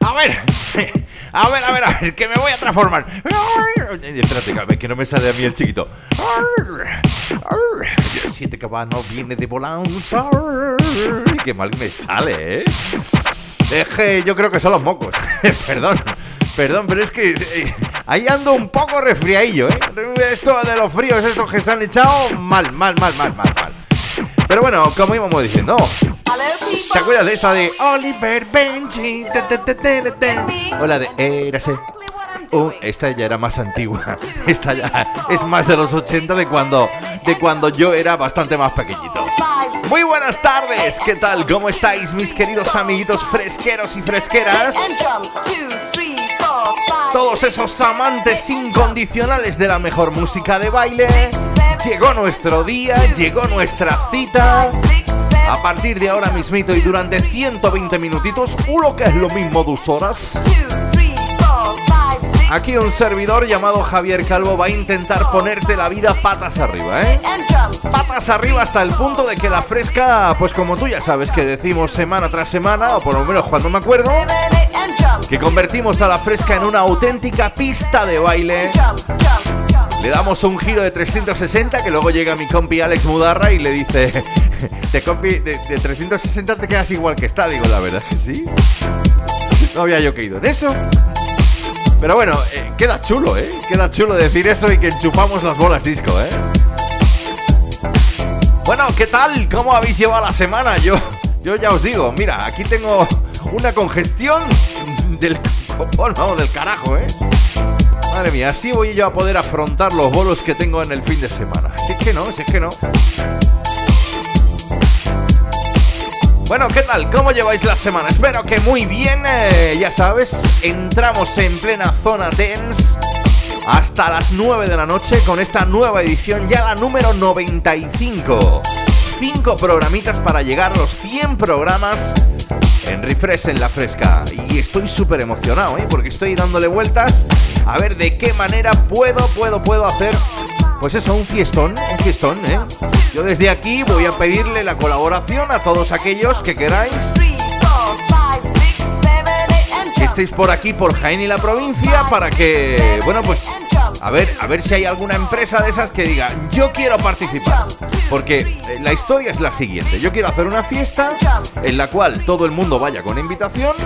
A ver, a ver, a ver, a ver, que me voy a transformar. Espérate, que no me sale a mí el chiquito. Siete cabanos viene de volanza. Qué mal me sale, ¿eh? Es yo creo que son los mocos. Perdón. Perdón, pero es que eh, ahí ando un poco resfriadillo, ¿eh? Esto de los fríos, estos que se han echado, mal, mal, mal, mal, mal, mal. Pero bueno, como íbamos diciendo, ¿te acuerdas de esa de Oliver Benji? O la de Érase. Uh, esta ya era más antigua. Esta ya es más de los 80 de cuando, de cuando yo era bastante más pequeñito. Muy buenas tardes, ¿qué tal? ¿Cómo estáis mis queridos amiguitos fresqueros y fresqueras? Todos esos amantes incondicionales de la mejor música de baile. Llegó nuestro día, llegó nuestra cita. A partir de ahora mismito y durante 120 minutitos, uno que es lo mismo dos horas. Aquí un servidor llamado Javier Calvo va a intentar ponerte la vida patas arriba, ¿eh? Patas arriba hasta el punto de que la fresca, pues como tú ya sabes que decimos semana tras semana, o por lo menos cuando me acuerdo, que convertimos a la fresca en una auténtica pista de baile. Le damos un giro de 360 que luego llega mi compi Alex Mudarra y le dice, de compi de, 360 te quedas igual que está, digo la verdad que sí. No había yo caído en eso. Pero bueno, eh, queda chulo, ¿eh? Queda chulo decir eso y que enchufamos las bolas disco, ¿eh? Bueno, ¿qué tal? ¿Cómo habéis llevado la semana? Yo, yo ya os digo, mira, aquí tengo una congestión del vamos, del carajo, ¿eh? Madre mía, así voy yo a poder afrontar los bolos que tengo en el fin de semana. Si es que no, si es que no. Bueno, ¿qué tal? ¿Cómo lleváis la semana? Espero que muy bien. Eh, ya sabes, entramos en plena zona dance hasta las 9 de la noche con esta nueva edición, ya la número 95. Cinco programitas para llegar a los 100 programas en Refresh en la Fresca. Y estoy súper emocionado, ¿eh? Porque estoy dándole vueltas a ver de qué manera puedo, puedo, puedo hacer pues eso, un fiestón, un fiestón, ¿eh? Yo desde aquí voy a pedirle la colaboración a todos aquellos que queráis que estéis por aquí, por Jaén y la provincia, para que, bueno, pues, a ver, a ver si hay alguna empresa de esas que diga, yo quiero participar. Porque eh, la historia es la siguiente, yo quiero hacer una fiesta en la cual todo el mundo vaya con invitación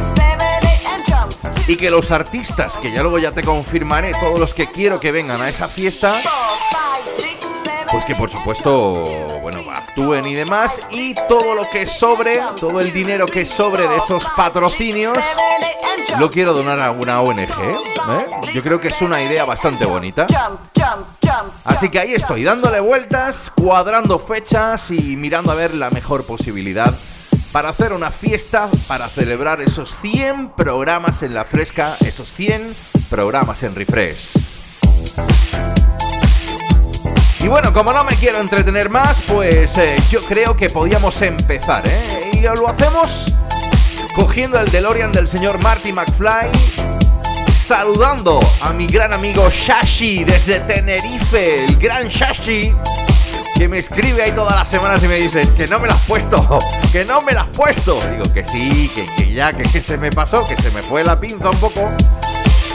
y que los artistas, que ya luego ya te confirmaré, todos los que quiero que vengan a esa fiesta, pues que por supuesto, bueno, actúen y demás. Y todo lo que sobre, todo el dinero que sobre de esos patrocinios, lo quiero donar a una ONG. ¿eh? Yo creo que es una idea bastante bonita. Así que ahí estoy, dándole vueltas, cuadrando fechas y mirando a ver la mejor posibilidad para hacer una fiesta, para celebrar esos 100 programas en la fresca, esos 100 programas en refresh. Y bueno, como no me quiero entretener más, pues eh, yo creo que podíamos empezar, ¿eh? Y lo hacemos cogiendo el DeLorean del señor Marty McFly, saludando a mi gran amigo Shashi desde Tenerife, el gran Shashi, que me escribe ahí todas las semanas y me dice, que no me la has puesto, que no me la has puesto. Digo que sí, que, ya, que, que se me pasó, que se me fue la pinza un poco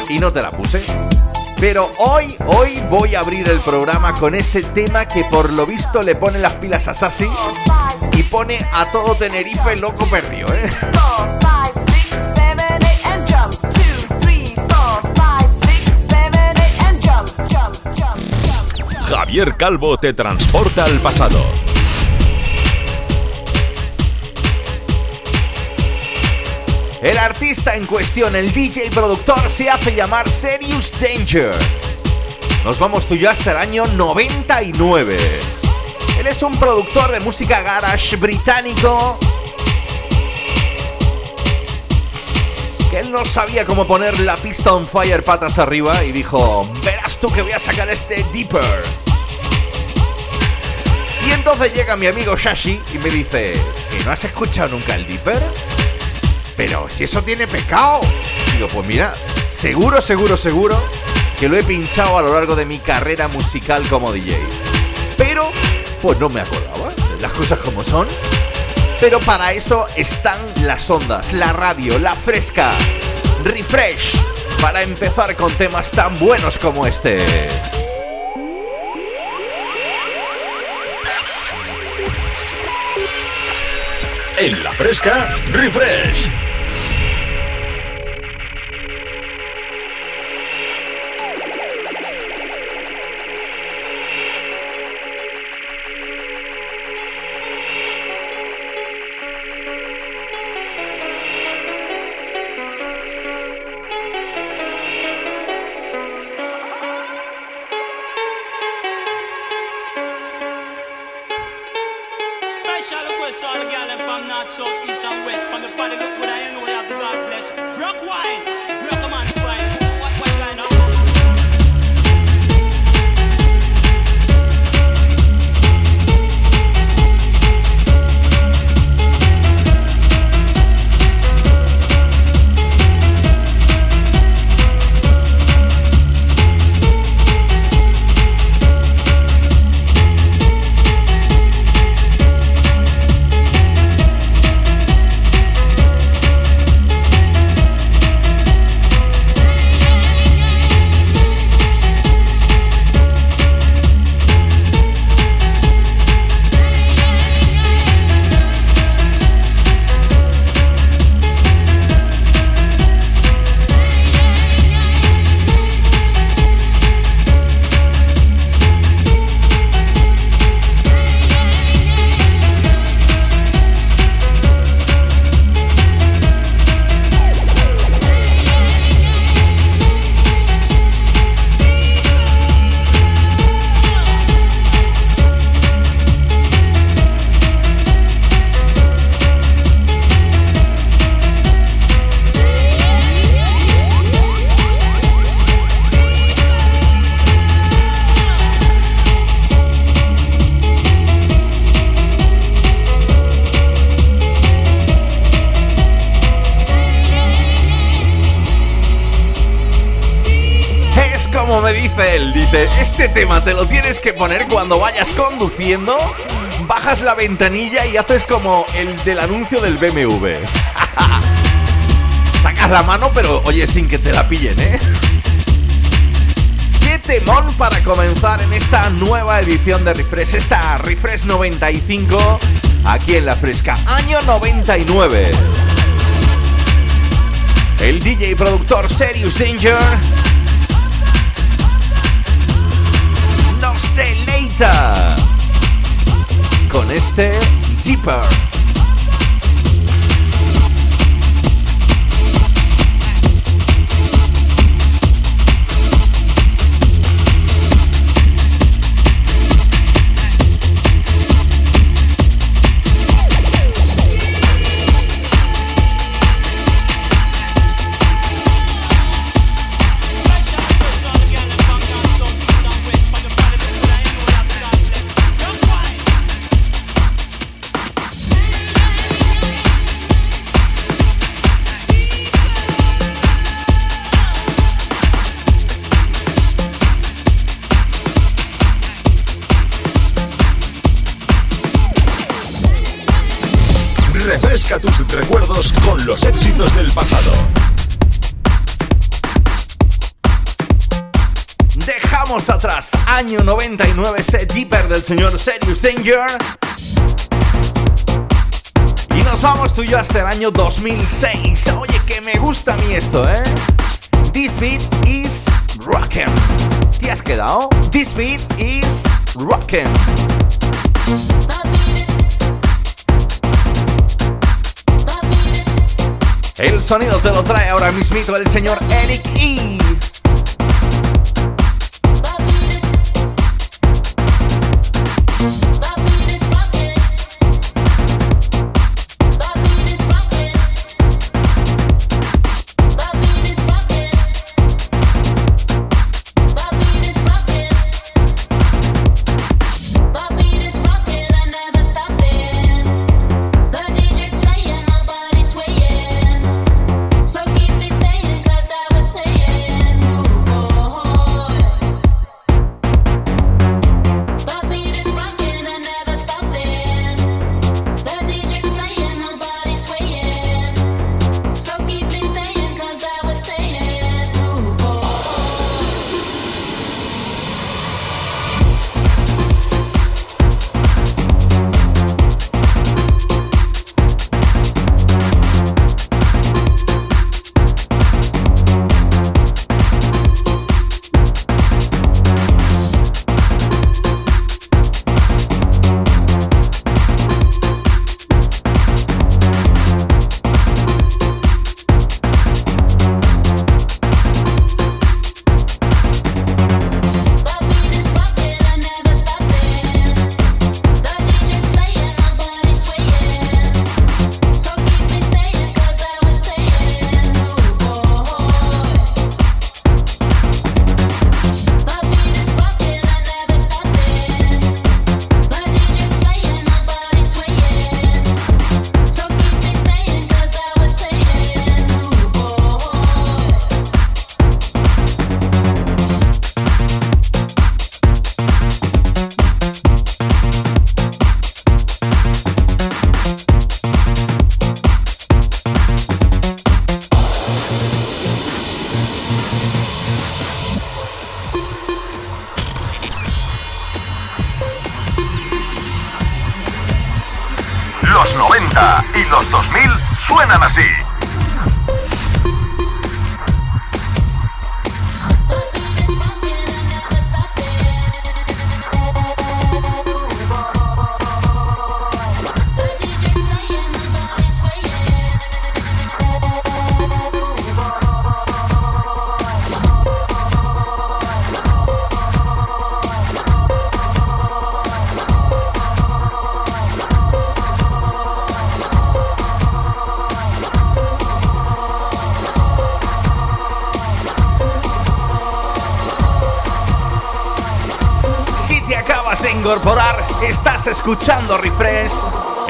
y no te la puse. Pero hoy, hoy voy a abrir el programa con ese tema que por lo visto le pone las pilas a Sassy y pone a todo Tenerife loco perdido, ¿eh? Javier Calvo te transporta al pasado. El artista en cuestión, el DJ productor, se hace llamar Serious Danger. Nos vamos tú hasta el año 99. Él es un productor de música garage británico que él no sabía cómo poner la pista on fire patas arriba y dijo, verás tú que voy a sacar este Deeper. Y entonces llega mi amigo Shashi y me dice, ¿que no has escuchado nunca el Deeper? Pero si eso tiene pecado. Digo, pues mira, seguro, seguro, seguro que lo he pinchado a lo largo de mi carrera musical como DJ. Pero, pues no me acordaba, las cosas como son. Pero para eso están las ondas, la radio, la fresca, refresh, para empezar con temas tan buenos como este. En la fresca, refresh. Este tema te lo tienes que poner cuando vayas conduciendo, bajas la ventanilla y haces como el del anuncio del BMW. Sacas la mano, pero oye, sin que te la pillen, ¿eh? Qué temón para comenzar en esta nueva edición de Refresh, esta Refresh 95, aquí en La Fresca, año 99. El DJ productor Serious Danger deleita con este Deeper. Dejamos atrás año 99 set Deeper del señor Serious Danger. Y nos vamos tú y yo hasta el año 2006. Oye, que me gusta a mí esto, ¿eh? This beat is rockin'. ¿Te has quedado? This beat is rockin'. El sonido te lo trae ahora mismito el señor Eric E.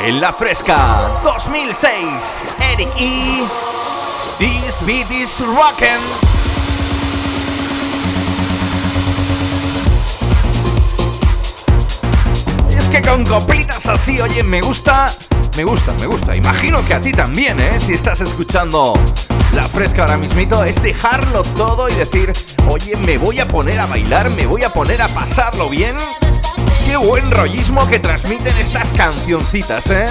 en la fresca 2006. Eric E. This beat is rockin'. Es que con coplitas así, oye, me gusta, me gusta, me gusta. Imagino que a ti también, ¿eh? Si estás escuchando la fresca ahora mismito, es dejarlo todo y decir, oye, me voy a poner a bailar, me voy a poner a pasarlo bien Qué buen rollismo que transmiten estas cancioncitas, ¿eh?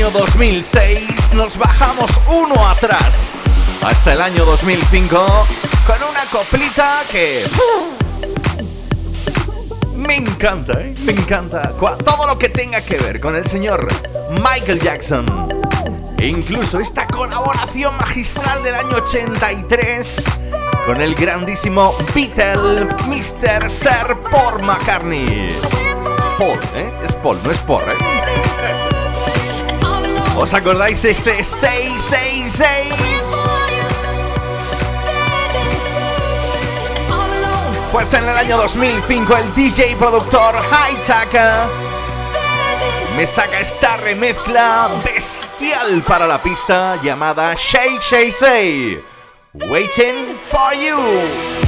Año 2006 nos bajamos uno atrás hasta el año 2005 con una coplita que me encanta, ¿eh? me encanta todo lo que tenga que ver con el señor Michael Jackson. E incluso esta colaboración magistral del año 83 con el grandísimo Beatle Mr. Sir Paul McCartney. Paul, ¿eh? Es Paul, no es Paul, ¿eh? ¿Os acordáis de este 666? Pues en el año 2005 el DJ productor Hightaker me saca esta remezcla bestial para la pista llamada Shay Shay Say. Waiting for you.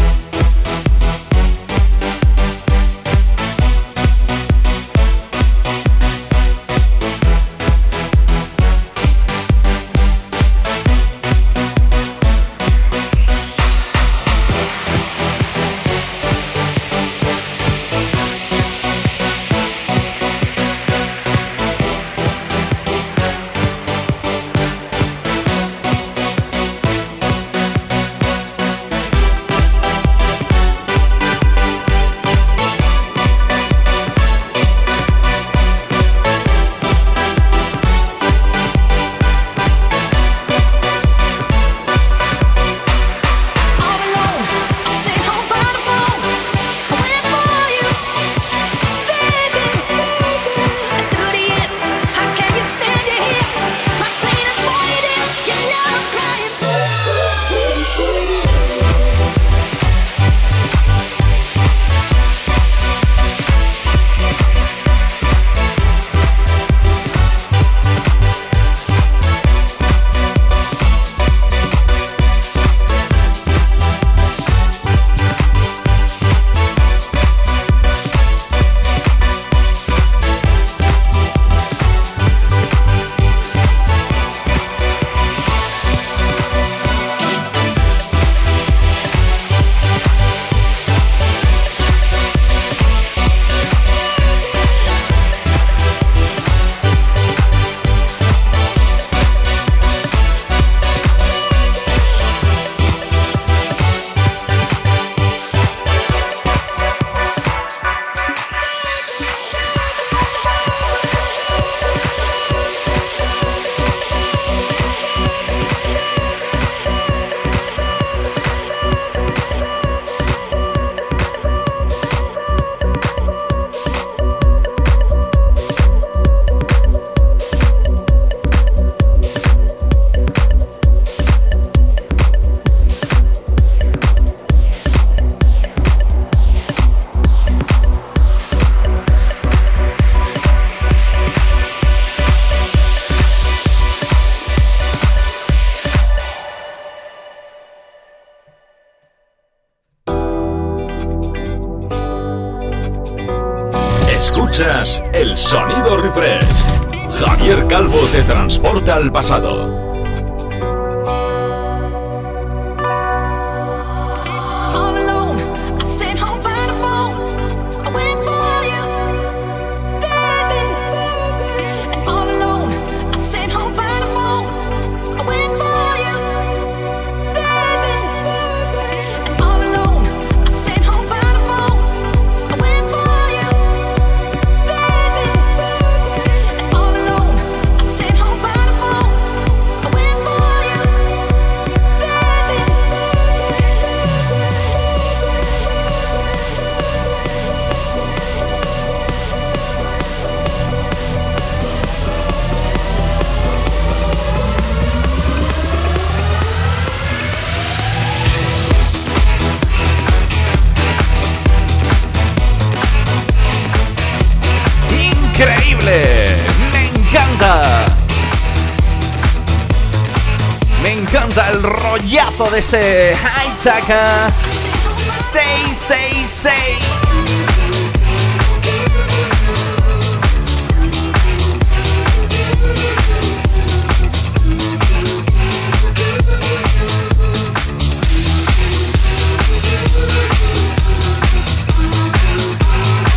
Al pasado. De ese High 666.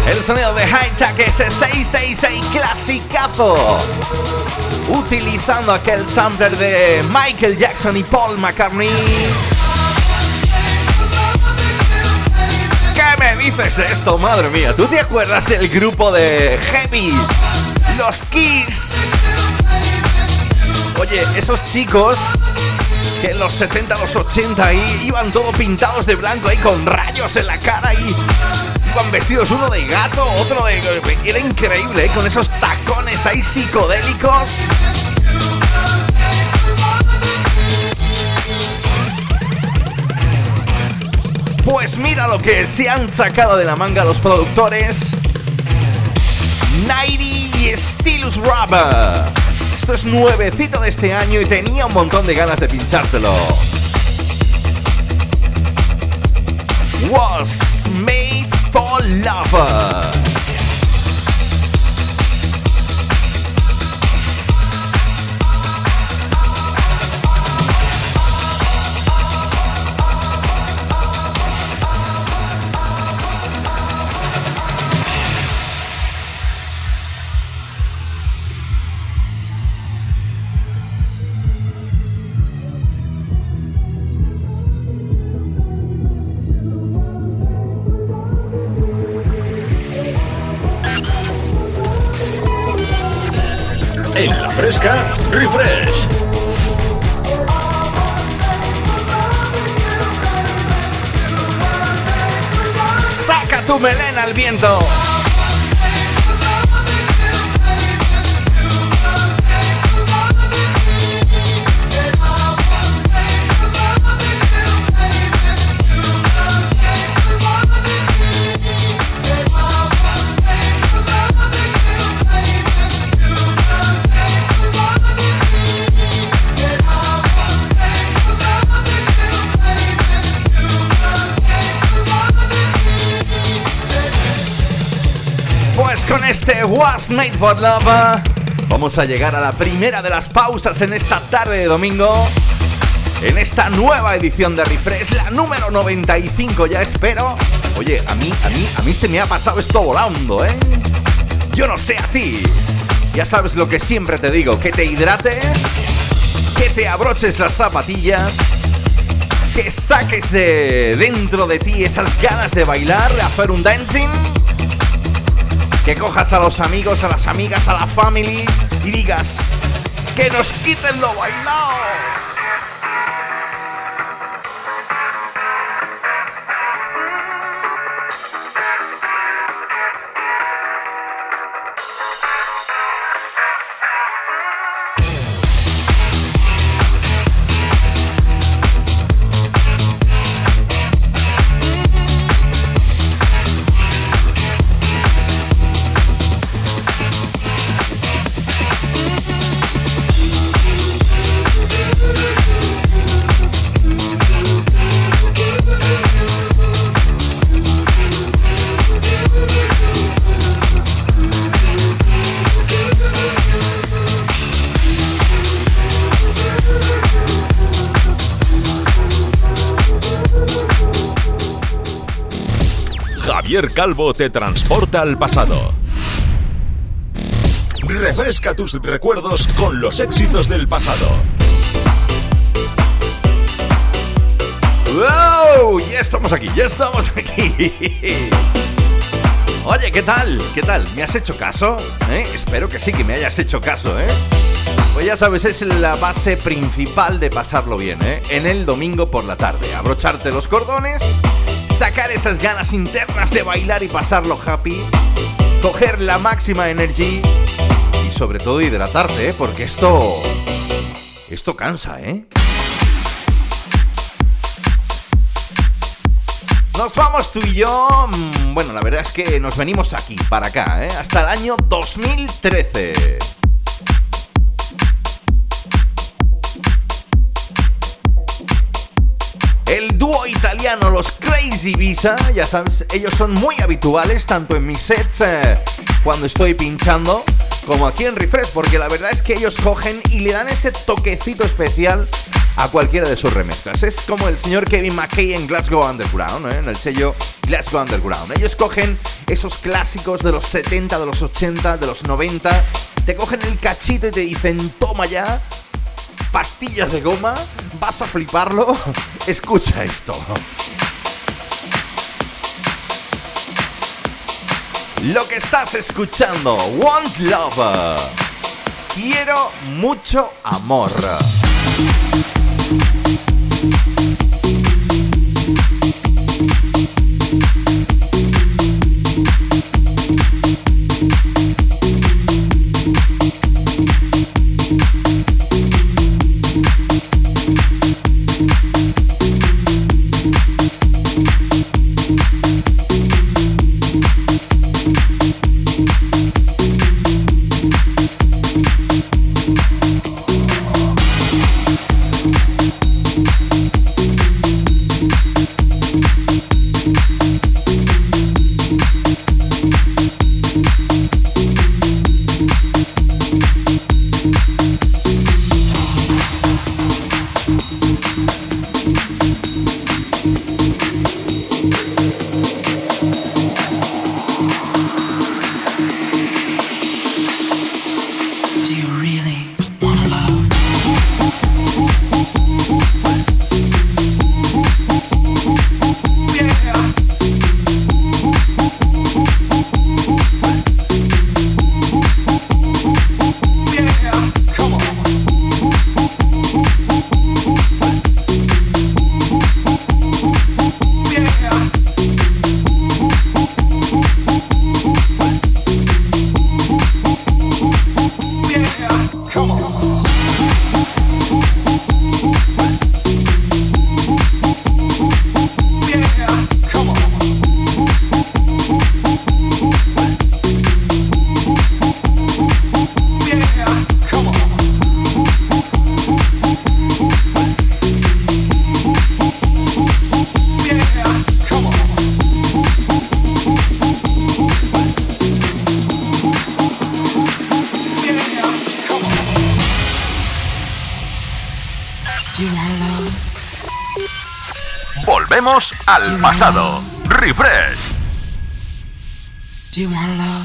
El sonido de High ese 666 clasicazo. Utilizando aquel sampler de Michael Jackson y Paul McCartney. ¿Qué me dices de esto, madre mía? ¿Tú te acuerdas del grupo de Heavy? Los Kiss. Oye, esos chicos que en los 70, los 80 ahí iban todo pintados de blanco ahí con rayos en la cara y iban vestidos uno de gato, otro de... Era increíble, ¿eh? con esos ahí psicodélicos. Pues mira lo que se han sacado de la manga los productores. Nighty y Stylus Rubber. Esto es nuevecito de este año y tenía un montón de ganas de pinchártelo. Was made for lover. Fresca, refresh. Saca tu melena al viento. Este Was Made for Love vamos a llegar a la primera de las pausas en esta tarde de domingo. En esta nueva edición de Refresh, la número 95 ya espero. Oye, a mí, a mí, a mí se me ha pasado esto volando, ¿eh? Yo no sé a ti. Ya sabes lo que siempre te digo, que te hidrates, que te abroches las zapatillas, que saques de dentro de ti esas ganas de bailar, de hacer un dancing que cojas a los amigos, a las amigas, a la family y digas que nos quiten lo bailado. Calvo te transporta al pasado. Refresca tus recuerdos con los éxitos del pasado. ¡Wow! Ya estamos aquí, ya estamos aquí. Oye, ¿qué tal? ¿Qué tal? ¿Me has hecho caso? ¿Eh? Espero que sí, que me hayas hecho caso, ¿eh? Pues ya sabes, es la base principal de pasarlo bien, ¿eh? En el domingo por la tarde. Abrocharte los cordones sacar esas ganas internas de bailar y pasarlo happy, coger la máxima energía y sobre todo hidratarte, ¿eh? porque esto... Esto cansa, ¿eh? Nos vamos tú y yo. Mm, bueno, la verdad es que nos venimos aquí, para acá, ¿eh? hasta el año 2013. Italiano Los Crazy Visa, ya sabes, ellos son muy habituales tanto en mis sets eh, cuando estoy pinchando como aquí en Refresh, porque la verdad es que ellos cogen y le dan ese toquecito especial a cualquiera de sus remezclas. Es como el señor Kevin McKay en Glasgow Underground, ¿eh? en el sello Glasgow Underground. Ellos cogen esos clásicos de los 70, de los 80, de los 90, te cogen el cachito y te dicen, toma ya, pastillas de goma, vas a fliparlo, escucha esto. Lo que estás escuchando, Want Love. Quiero mucho amor. Al pasado. Refresh. Do you want love?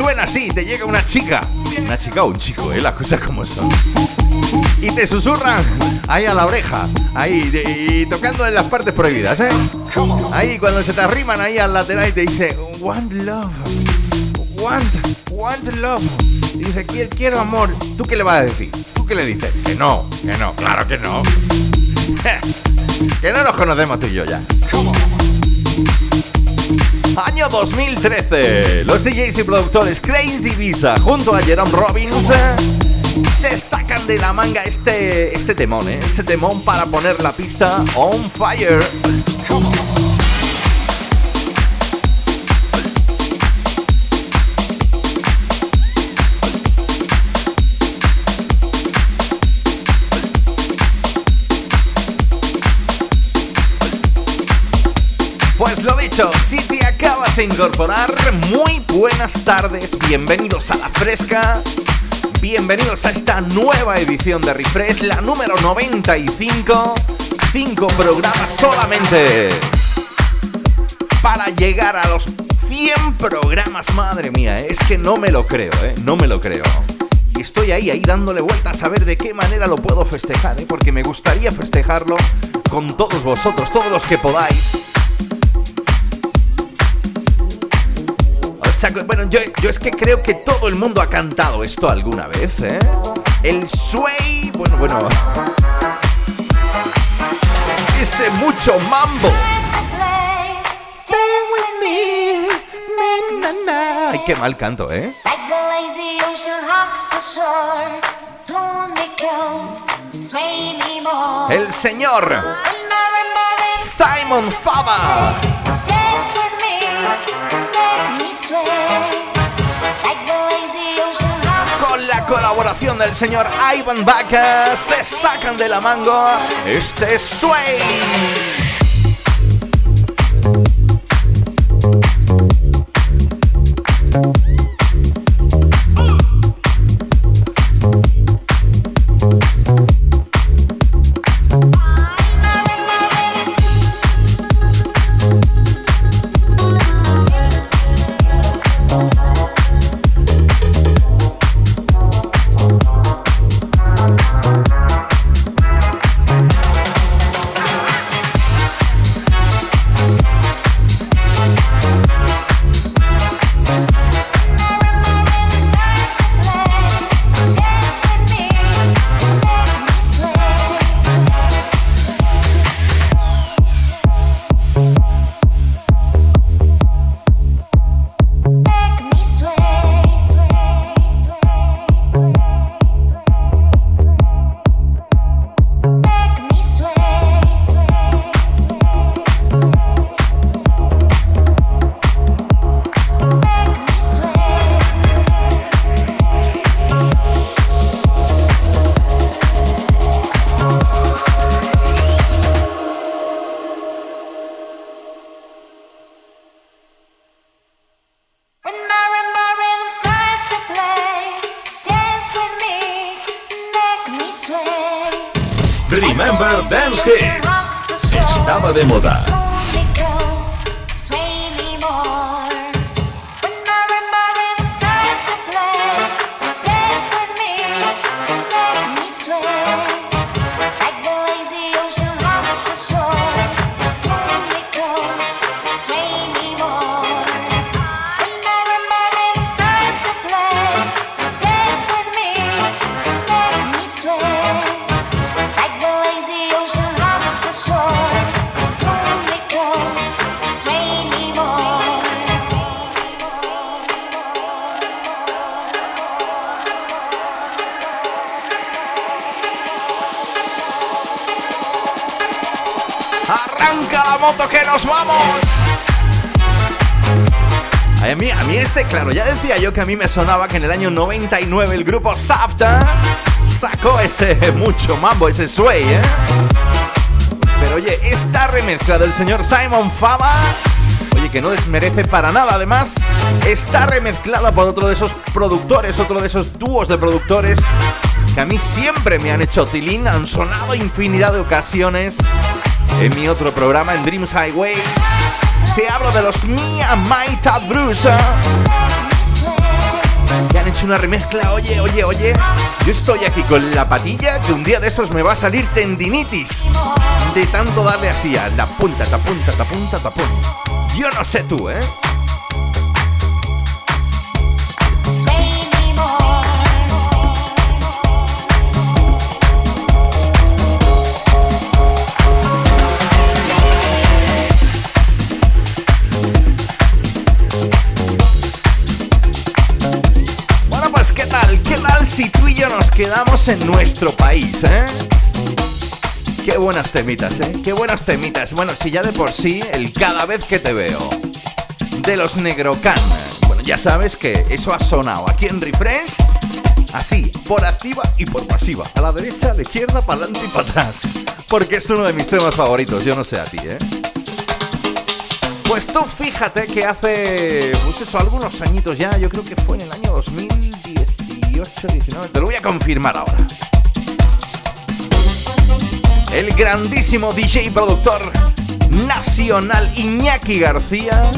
Suena así, te llega una chica, una chica o un chico, ¿eh? las cosas como son, y te susurran ahí a la oreja, ahí, tocando en las partes prohibidas, ¿eh? Ahí cuando se te arriman ahí al lateral y te dice, want love, want, want love, y dice, quiero amor, ¿tú qué le vas a decir? ¿Tú qué le dices? Que no, que no, claro que no. que no nos conocemos tú y yo ya. Año 2013. Los DJs y productores Crazy Visa junto a Jerome Robbins se sacan de la manga este, este temón, ¿eh? este temón para poner la pista on fire. Incorporar, muy buenas tardes, bienvenidos a La Fresca, bienvenidos a esta nueva edición de Refresh, la número 95, cinco programas solamente para llegar a los 100 programas, madre mía, ¿eh? es que no me lo creo, ¿eh? No me lo creo. Y estoy ahí, ahí dándole vueltas a ver de qué manera lo puedo festejar, ¿eh? Porque me gustaría festejarlo con todos vosotros, todos los que podáis. Bueno, yo, yo es que creo que todo el mundo ha cantado esto alguna vez, ¿eh? El Sway, bueno, bueno. Ese mucho mambo. Ay, qué mal canto, ¿eh? El señor Simon Fava. Con la colaboración del señor Ivan Baca se sacan de la mango este Sway. Moto que nos vamos! Ay, A mí, a mí este, claro, ya decía yo que a mí me sonaba que en el año 99 el grupo Safta sacó ese mucho mambo, ese sway, ¿eh? Pero oye, esta remezcla del señor Simon Fava, oye, que no desmerece para nada, además, está remezclada por otro de esos productores, otro de esos dúos de productores que a mí siempre me han hecho tilín, han sonado infinidad de ocasiones en mi otro programa, en Dreams Highway. Te hablo de los Mia My Tad Bruce, ¿eh? que han hecho una remezcla, oye, oye, oye. Yo estoy aquí con la patilla que un día de estos me va a salir tendinitis de tanto darle así a la punta, ta punta, ta punta, ta punta. Yo no sé tú, ¿eh? Nos quedamos en nuestro país, eh? Qué buenas temitas, ¿eh? Qué buenas temitas. Bueno, si ya de por sí, el cada vez que te veo. De los Negrocan. Bueno, ya sabes que eso ha sonado aquí en Refresh. Así, por activa y por pasiva. A la derecha, a la izquierda, para adelante y para atrás. Porque es uno de mis temas favoritos, yo no sé a ti, ¿eh? Pues tú fíjate que hace, pues eso, algunos añitos ya, yo creo que fue en el año 18, 19. Te lo voy a confirmar ahora. El grandísimo DJ productor nacional Iñaki García.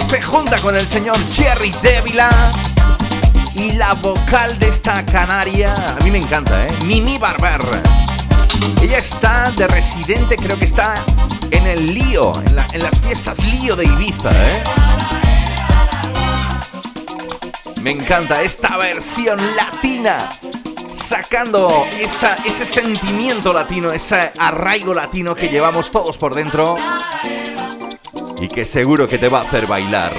Se junta con el señor Jerry Dávila y la vocal de esta canaria. A mí me encanta, ¿eh? Mimi Barber. Ella está de residente, creo que está en el lío, en, la- en las fiestas lío de Ibiza, ¿eh? Me encanta esta versión latina, sacando esa, ese sentimiento latino, ese arraigo latino que llevamos todos por dentro y que seguro que te va a hacer bailar.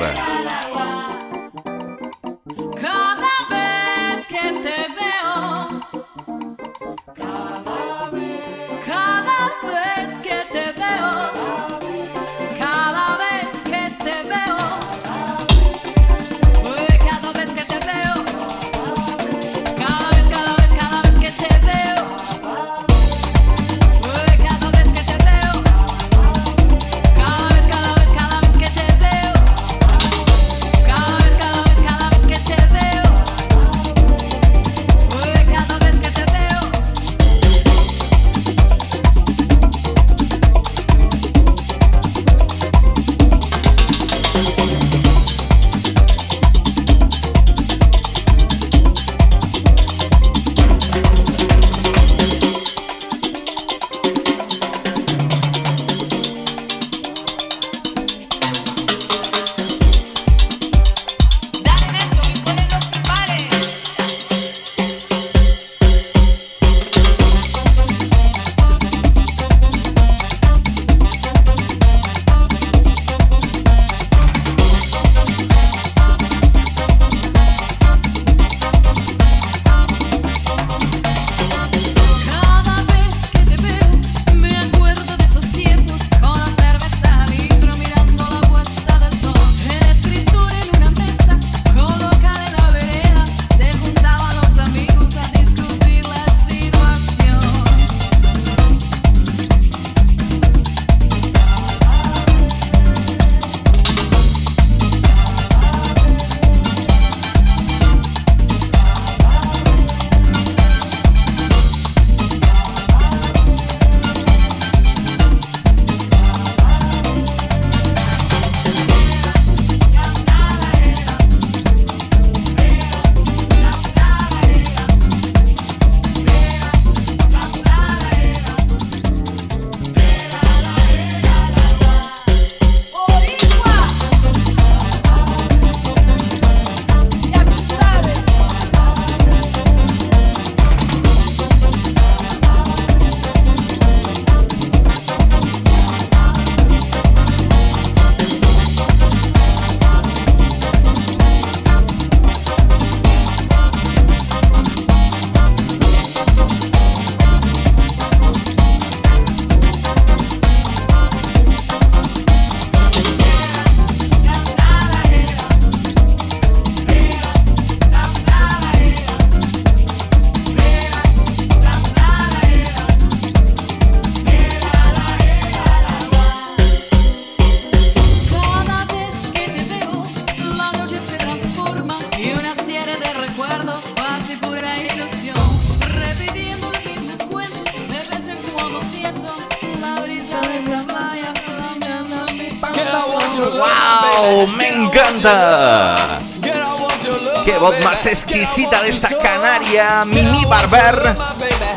Canaria, Mimi Barber!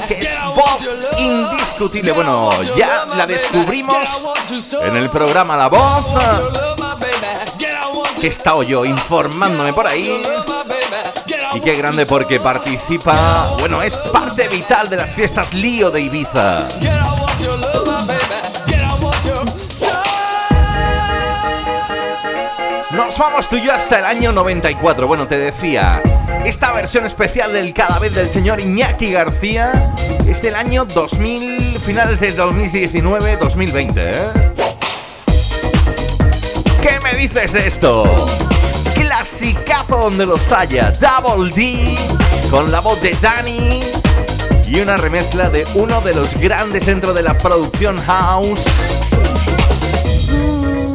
Que es voz indiscutible. Bueno, ya la descubrimos en el programa La Voz. Que he estado yo informándome por ahí. Y qué grande porque participa, bueno, es parte vital de las fiestas Lío de Ibiza. Nos vamos tú y yo hasta el año 94. Bueno, te decía, esta versión especial del cada vez del señor Iñaki García es del año 2000, finales de 2019-2020, ¿eh? ¿Qué me dices de esto? Clasicazo donde los haya, Double D, con la voz de Danny y una remezcla de uno de los grandes dentro de la producción house.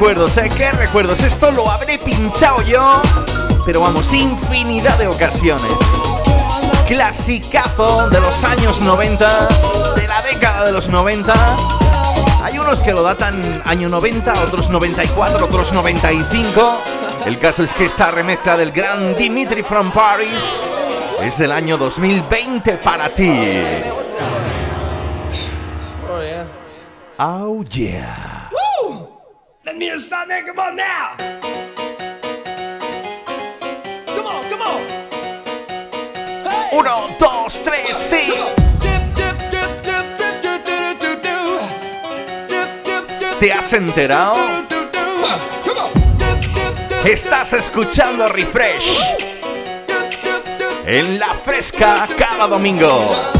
recuerdos, ¿eh? qué recuerdos. Esto lo habré pinchado yo, pero vamos, infinidad de ocasiones. Clasicazo de los años 90, de la década de los 90. Hay unos que lo datan año 90, otros 94, otros 95. El caso es que esta remezcla del gran Dimitri from Paris es del año 2020 para ti. Oh yeah. Oh, uno, dos, tres, sí. ¿Te has enterado? Estás escuchando Refresh en la fresca cada domingo.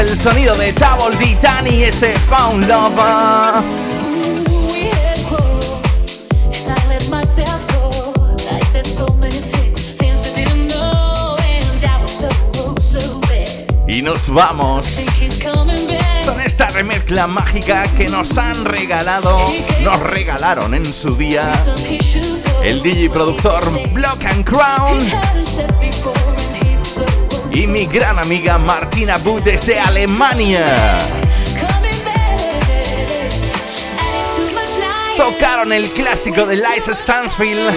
el sonido de Double D Danny, ese Found Lover. Y nos vamos con esta remezcla mágica que nos han regalado, nos regalaron en su día el DJ productor Block and Crown y mi gran amiga Martina Bu desde Alemania. Tocaron el clásico de Liza Stansfield,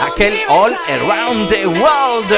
aquel All Around the World.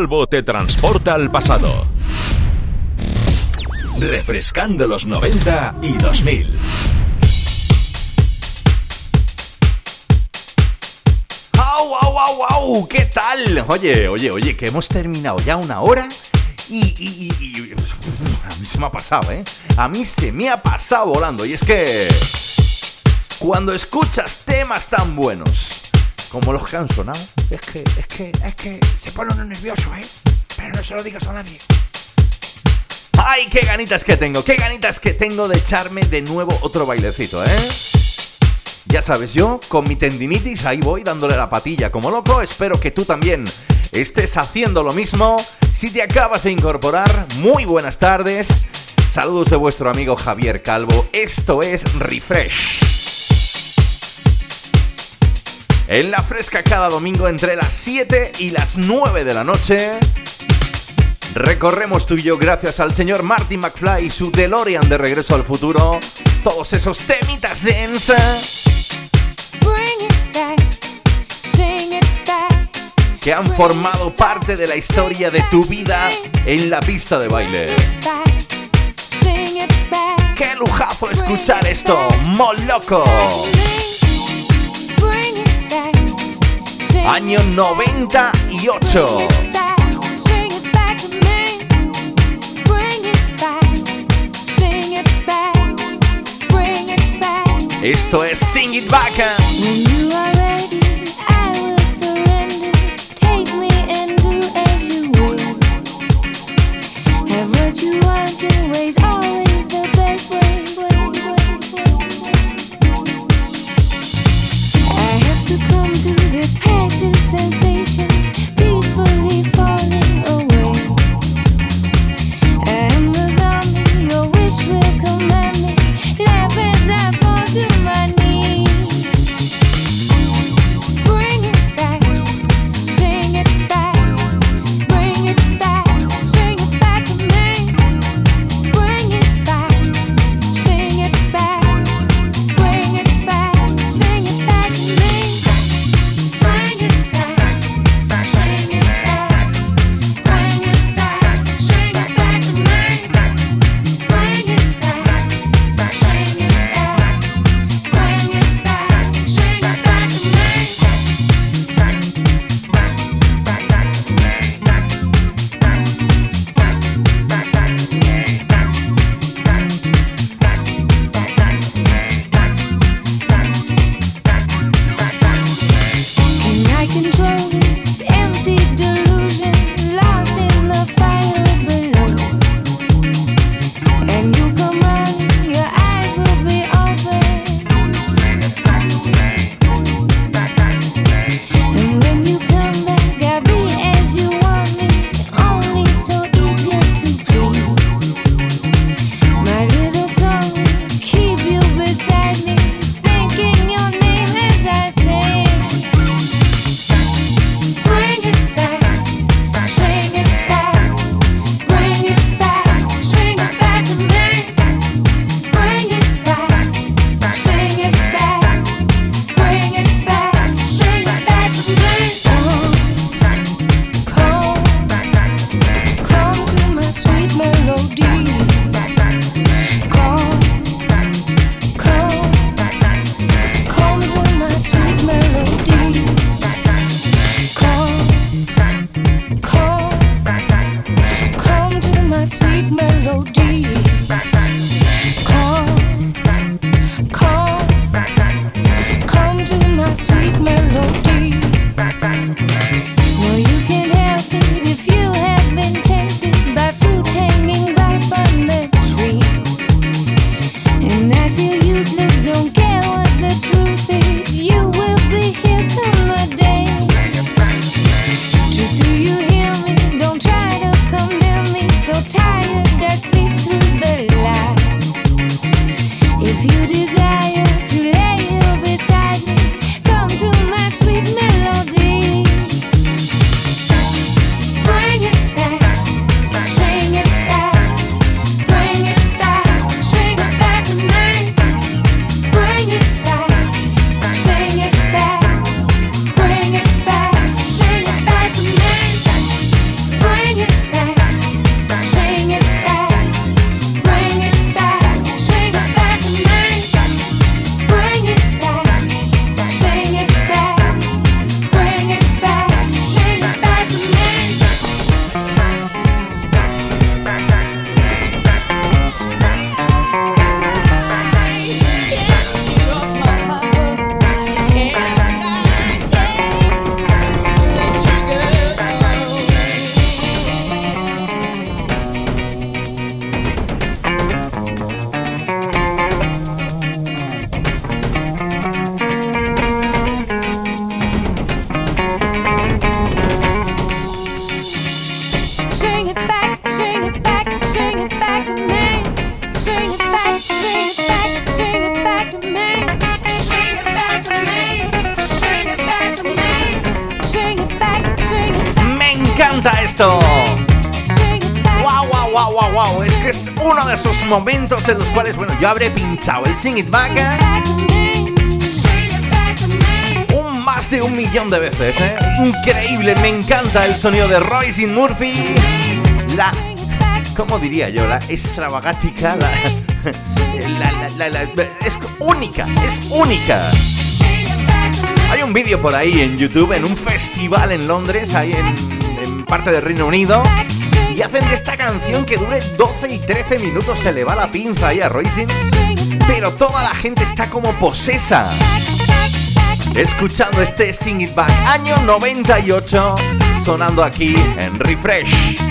Calvo te transporta al pasado. Refrescando los 90 y 2000. ¡Au, au, au, au! ¿Qué tal? Oye, oye, oye, que hemos terminado ya una hora y, y- a mí se me ha pasado, ¿eh? A mí se me ha pasado volando. Y es que cuando escuchas temas tan buenos como los que han sonado, es que, es que, es que se pone uno nervioso, ¿eh? Pero no se lo digas a nadie. ¡Ay, qué ganitas que tengo! ¡Qué ganitas que tengo de echarme de nuevo otro bailecito, eh! Ya sabes, yo con mi tendinitis ahí voy dándole la patilla como loco. Espero que tú también estés haciendo lo mismo. Si te acabas de incorporar, muy buenas tardes. Saludos de vuestro amigo Javier Calvo. Esto es Refresh. En la fresca cada domingo entre las 7 y las 9 de la noche. Recorremos tú y yo gracias al señor Marty McFly y su DeLorean de regreso al futuro. Todos esos temitas back. que han formado parte de la historia de tu vida en la pista de baile. ¡Qué lujazo escuchar esto! ¡Moloco! It back. Esto es Sing It Back. When you are ready, I will surrender. Take me and do as you will. Have what you want, your way's always Have to this passive sensation, peacefully falling away. Sing It Back ¿eh? un más de un millón de veces, ¿eh? Increíble, me encanta el sonido de Royce Murphy. La, ¿cómo diría yo? La extravagática, la, la, la- es única, es única. Hay un vídeo por ahí en YouTube, en un festival en Londres, ahí en, en parte del Reino Unido, y hacen de esta canción que dure 12 y 13 minutos, se le va la pinza ahí a Roisin, pero toda la gente está como posesa. Escuchando este Sing It Back, año 98, sonando aquí en Refresh.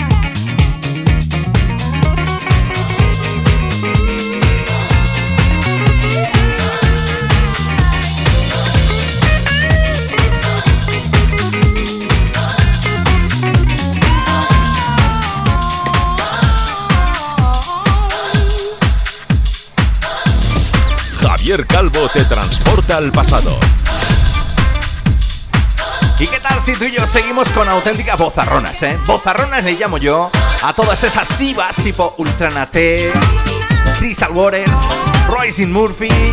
Calvo te transporta al pasado. ¿Y qué tal si tú y yo seguimos con auténticas bozarronas, eh? Bozarronas le llamo yo a todas esas divas tipo Ultranate, Crystal Waters, Royce Murphy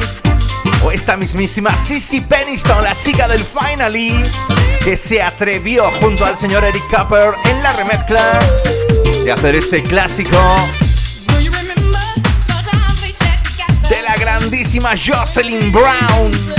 o esta mismísima Sissy Peniston, la chica del Finally, que se atrevió junto al señor Eric Cooper en la remezcla de hacer este clásico grandissima Jocelyn Brown.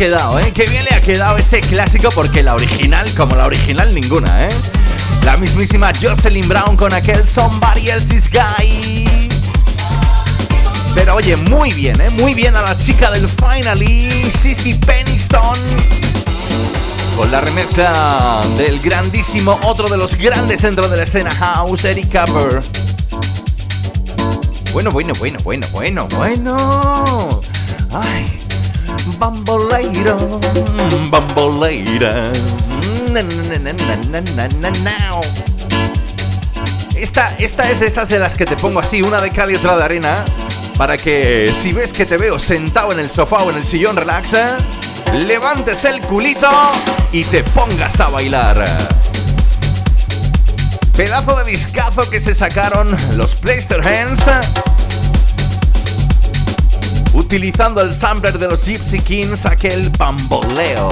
Quedado, ¿eh? Qué bien le ha quedado ese clásico porque la original, como la original ninguna, ¿eh? La mismísima Jocelyn Brown con aquel Somebody Else's Guy. Pero oye, muy bien, ¿eh? Muy bien a la chica del Finally, Sissy Peniston. Con la remezcla del grandísimo, otro de los grandes dentro de la escena house, Eric Cooper. Bueno, bueno, bueno, bueno, bueno, bueno. Ay, bamboleira, bamboleira. Esta, esta es de esas de las que te pongo así, una de cal y otra de arena, para que si ves que te veo sentado en el sofá o en el sillón relaxa, levantes el culito y te pongas a bailar. Pedazo de discazo que se sacaron los Playster Hands utilizando el sampler de los Gypsy Kings, aquel bamboleo.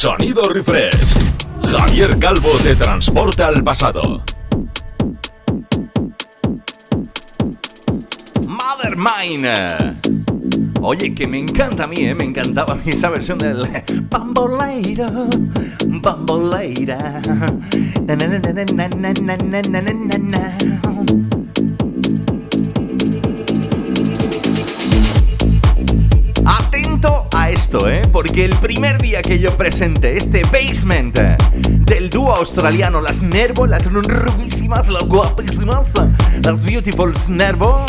Sonido refresh. Javier Calvo te transporta al pasado. Mother Mine. Oye, que me encanta a mí, ¿eh? Me encantaba a mí esa versión del Bamboleira. Na, na, na, Porque el primer día que yo presenté este basement del dúo australiano, las Nervo, las rubísimas, las guapísimas, las beautiful Nervo,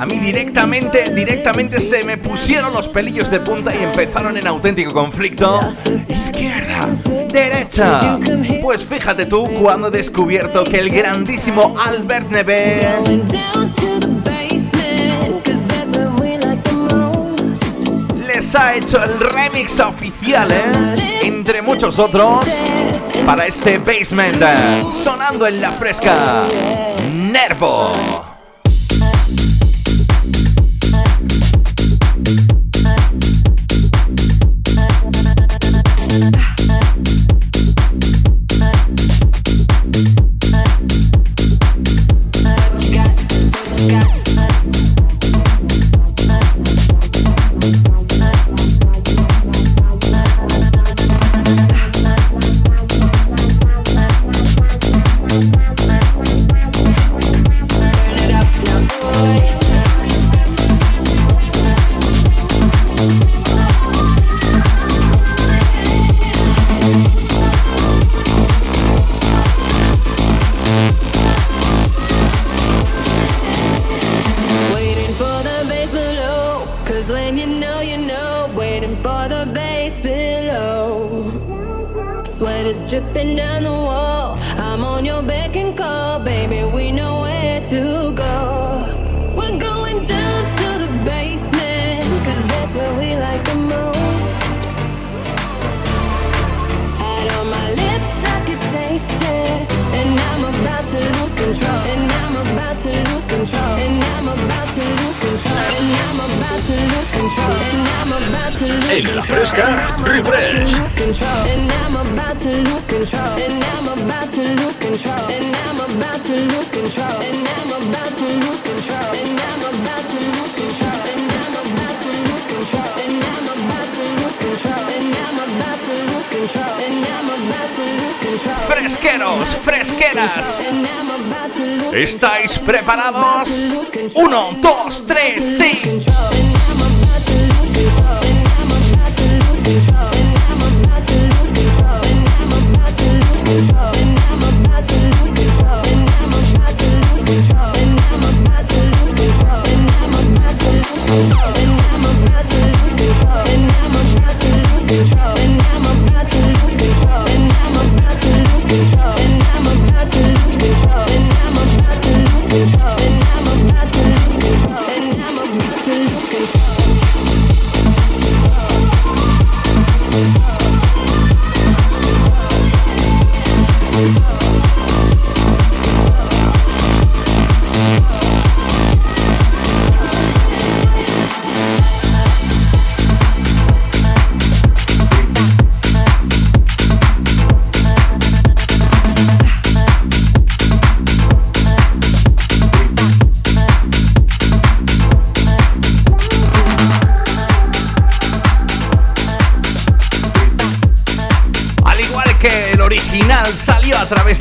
A mí directamente, directamente se me pusieron los pelillos de punta y empezaron en auténtico conflicto. Izquierda, derecha. Pues fíjate tú cuando he descubierto que el grandísimo Albert Neve ha hecho el remix oficial, ¿eh? Entre muchos otros, para este basement, eh, sonando en la fresca. Nervo. Uno, dos,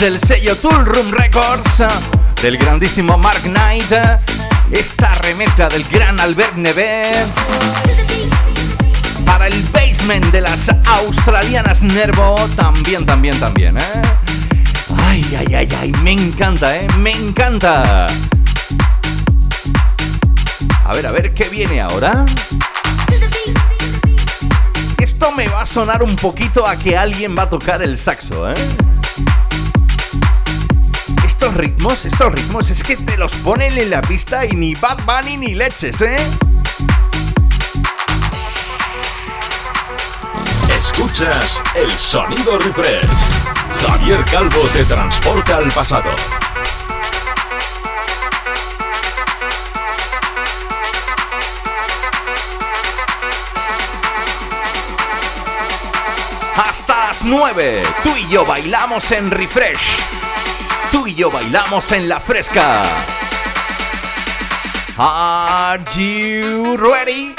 del sello Tool Room Records eh, del grandísimo Mark Knight, eh, esta remezcla del gran Albert Neve para el basement de las australianas Nervo también, también, también, ¿eh? Ay, ay, ay, ay, me encanta, ¿eh? Me encanta. A ver, a ver, ¿qué viene ahora? Esto me va a sonar un poquito a que alguien va a tocar el saxo, ¿eh? Estos ritmos, estos ritmos, es que te los ponen en la pista y ni Bad Bunny ni leches, ¿eh? Escuchas el sonido refresh. Javier Calvo te transporta al pasado. Hasta las 9, tú y yo bailamos en Refresh. Tú y yo bailamos en la fresca. Are you ready?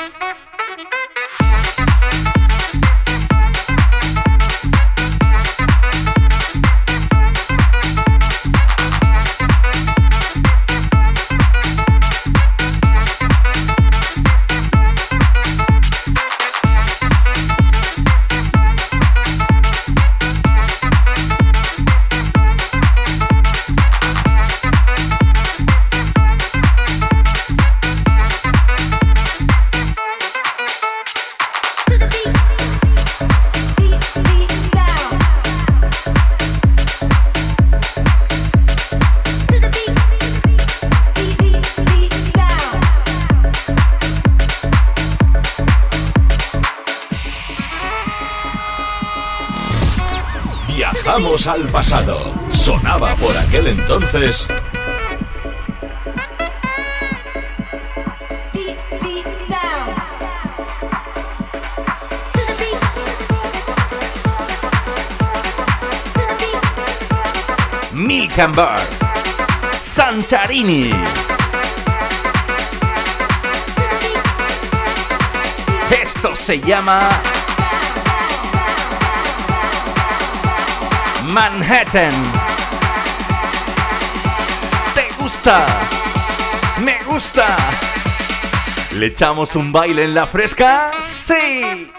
Entonces. Milk Bar. Santarini. Esto se llama Manhattan. Me gusta. ¿Le echamos un baile en la fresca? Sí.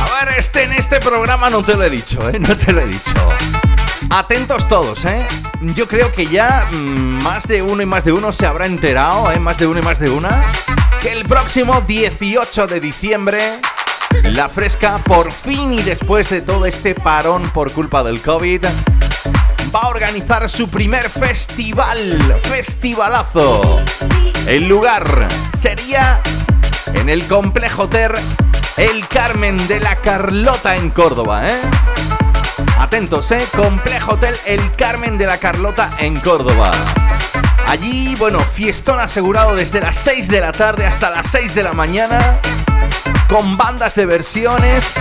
A ver, este en este programa no te lo he dicho, ¿eh? No te lo he dicho. Atentos todos, ¿eh? Yo creo que ya mm, más de uno y más de uno se habrá enterado, ¿eh? Más de uno y más de una. Que el próximo 18 de diciembre, la fresca, por fin y después de todo este parón por culpa del COVID, va a organizar su primer festival, festivalazo. El lugar sería en el complejo Ter El Carmen de la Carlota en Córdoba, ¿eh? Atentos, ¿eh? Complejo Hotel El Carmen de la Carlota en Córdoba. Allí, bueno, fiestón asegurado desde las 6 de la tarde hasta las 6 de la mañana, con bandas de versiones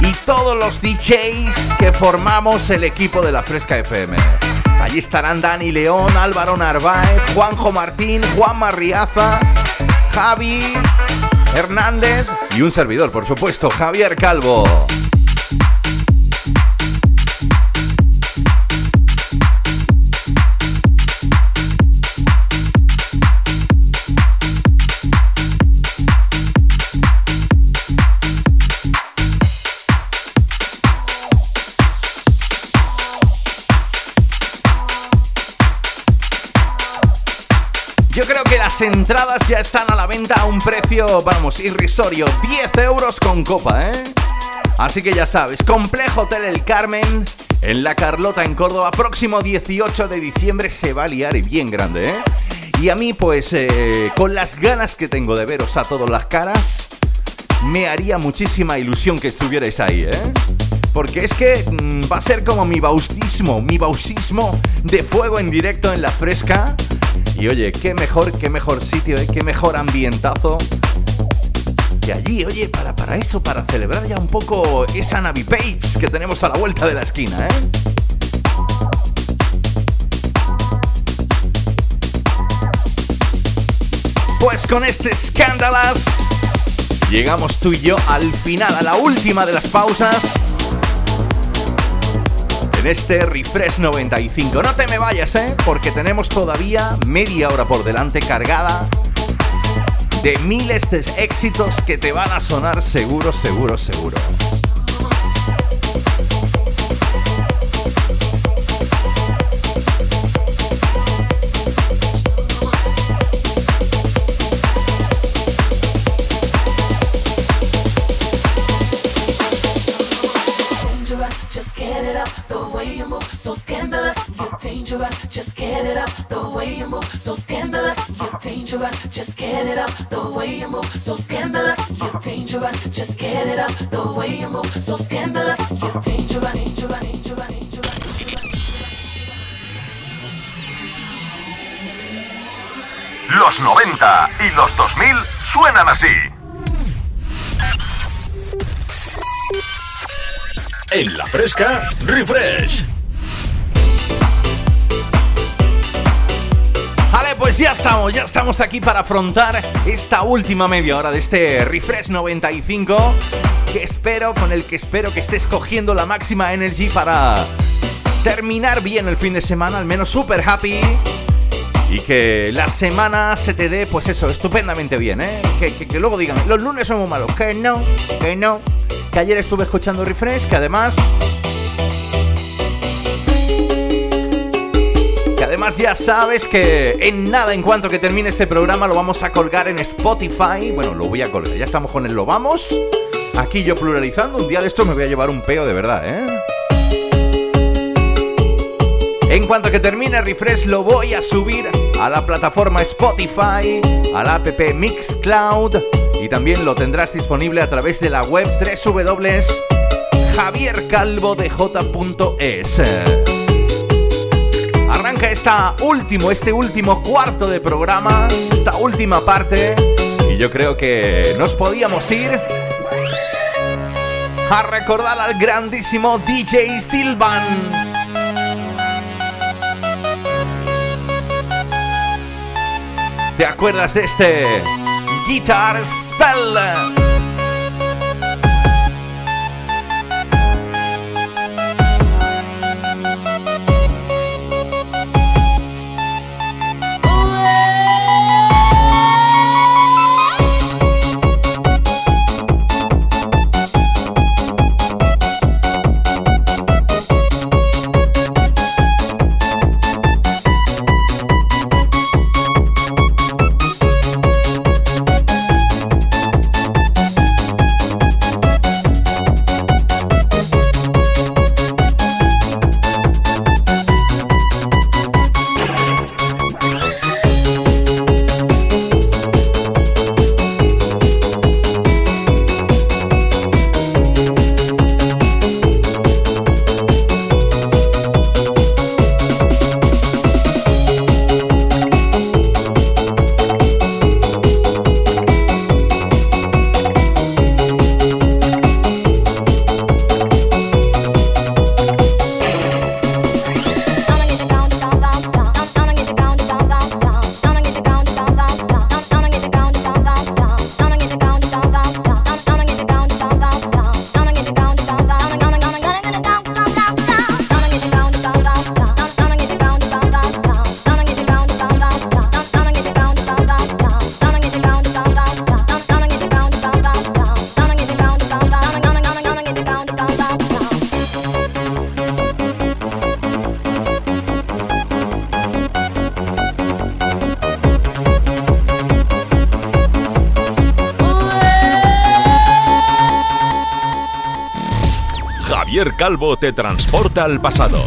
y todos los DJs que formamos el equipo de la Fresca FM. Allí estarán Dani León, Álvaro Narváez, Juanjo Martín, Juan Marriaza, Javi Hernández y un servidor, por supuesto, Javier Calvo. Entradas ya están a la venta a un precio, vamos, irrisorio, 10 euros con copa, ¿eh? Así que ya sabes, Complejo Hotel El Carmen, en La Carlota, en Córdoba, próximo 18 de diciembre se va a liar y bien grande, ¿eh? Y a mí, pues, eh, con las ganas que tengo de veros a todas las caras, me haría muchísima ilusión que estuvierais ahí, ¿eh? Porque es que mm, va a ser como mi bautismo, mi bautismo de fuego en directo en la fresca. Y oye, qué mejor, qué mejor sitio, ¿eh? qué mejor ambientazo. Que allí, oye, para, para eso, para celebrar ya un poco esa Navi Page que tenemos a la vuelta de la esquina, ¿eh? Pues con este escándalas llegamos tú y yo al final, a la última de las pausas en este Refresh 95. No te me vayas, ¿eh? Porque tenemos todavía media hora por delante cargada de miles de éxitos que te van a sonar seguro, seguro, seguro. Dangerous, just get it up the way you move. So scandalous, you're dangerous, just get it up the way you move. So scandalous, you're dangerous, just get it up the way you move. So scandalous, you're dangerous, dangerous, dangerous, dangerous. Los 90 y los 2000 suenan así. En la fresca, refresh. Pues ya estamos, ya estamos aquí para afrontar esta última media hora de este Refresh 95 que espero, con el que espero que estés cogiendo la máxima energy para terminar bien el fin de semana, al menos super happy y que la semana se te dé, pues eso, estupendamente bien, ¿eh? Que, que- que luego digan, los lunes son muy malos, que no, que no, que ayer estuve escuchando Refresh, que además además ya sabes que en nada, en cuanto que termine este programa, lo vamos a colgar en Spotify. Bueno, lo voy a colgar, ya estamos con el lo vamos. Aquí yo pluralizando, un día de esto me voy a llevar un peo de verdad, ¿eh? En cuanto que termine Refresh, lo voy a subir a la plataforma Spotify, a la app Mixcloud y también lo tendrás disponible a través de la web www.javiercalvodej.es. Esta último, este último cuarto de programa, esta última parte, y yo creo que nos podíamos ir a recordar al grandísimo DJ Silvan. ¿Te acuerdas de este Guitar Spell? Calvo te transporta al pasado.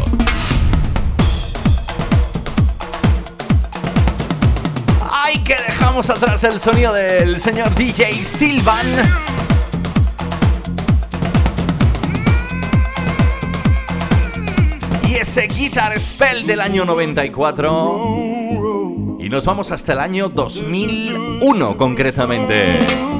¡Ay, que dejamos atrás el sonido del señor DJ Silvan! Y ese Guitar Spell del año 94. Y nos vamos hasta el año 2001 concretamente.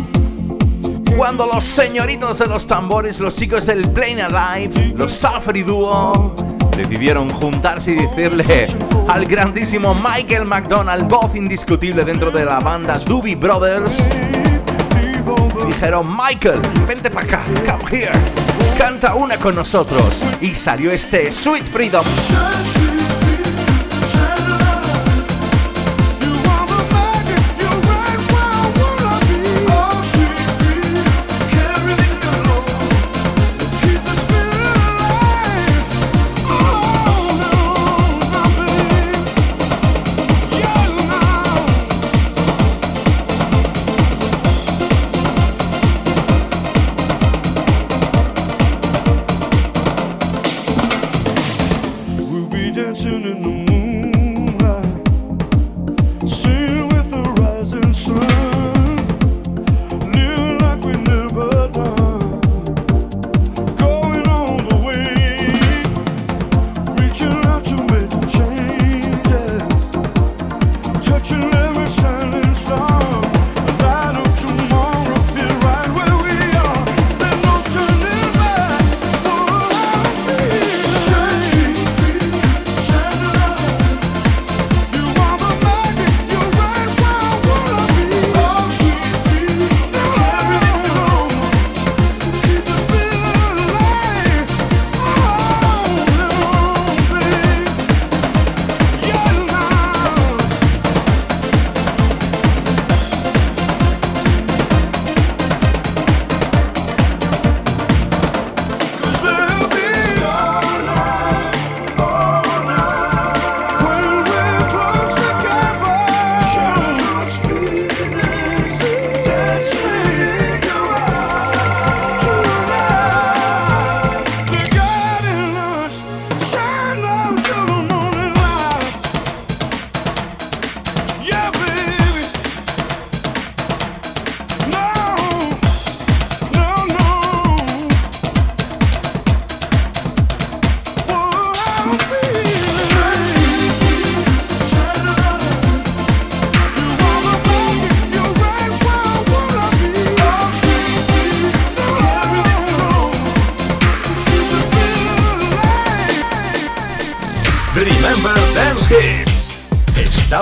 Cuando los señoritos de los tambores, los chicos del Plain Alive, los Safari Duo, decidieron juntarse y decirle al grandísimo Michael McDonald, voz indiscutible dentro de la banda Doobie Brothers, dijeron, Michael, vente para acá, come here, canta una con nosotros. Y salió este Sweet Freedom.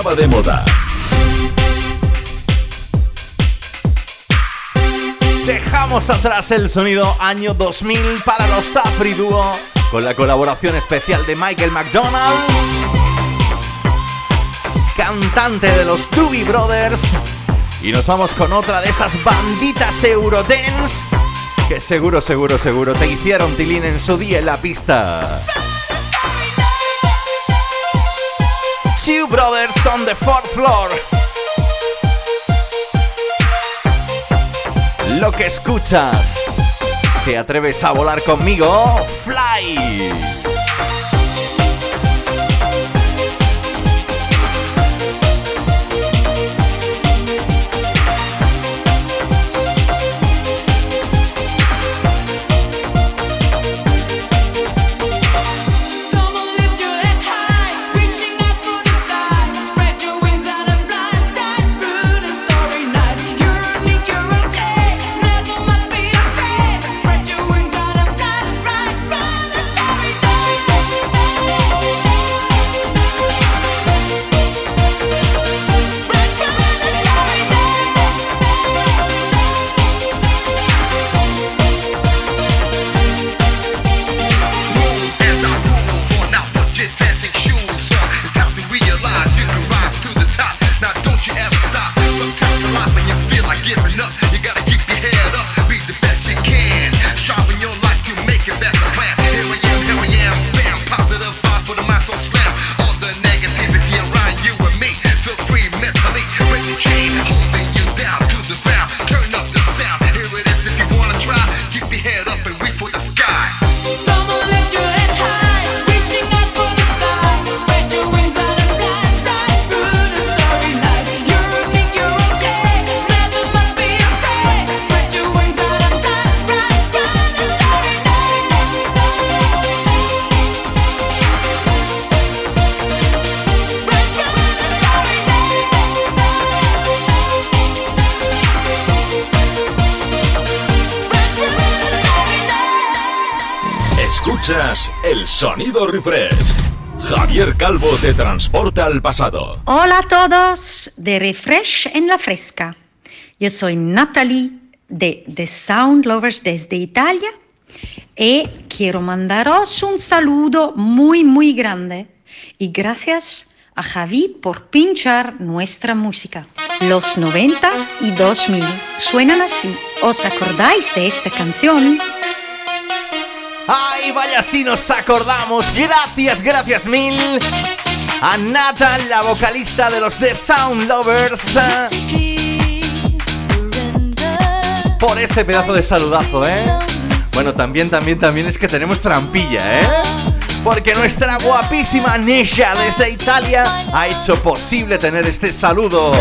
De moda. Dejamos atrás el sonido año 2000 para los Safri Duo con la colaboración especial de Michael McDonald, cantante de los Doobie Brothers. Y nos vamos con otra de esas banditas Eurodance que seguro, seguro, seguro te hicieron tilín en su día en la pista. Two Brothers on the fourth floor. Lo que escuchas. ¿Te atreves a volar conmigo? Fly. Calvo te transporta al pasado. Hola a todos de Refresh en la Fresca. Yo soy Natalie de The Sound Lovers desde Italia y quiero mandaros un saludo muy muy grande y gracias a Javi por pinchar nuestra música. Los 90 y 2000 suenan así. ¿Os acordáis de esta canción? ¡Ay, vaya si nos acordamos! Gracias, gracias mil. A Nata, la vocalista de los The Sound Lovers. Por ese pedazo de saludazo, ¿eh? Bueno, también, también, también es que tenemos trampilla, ¿eh? Porque nuestra guapísima Nisha desde Italia ha hecho posible tener este saludo.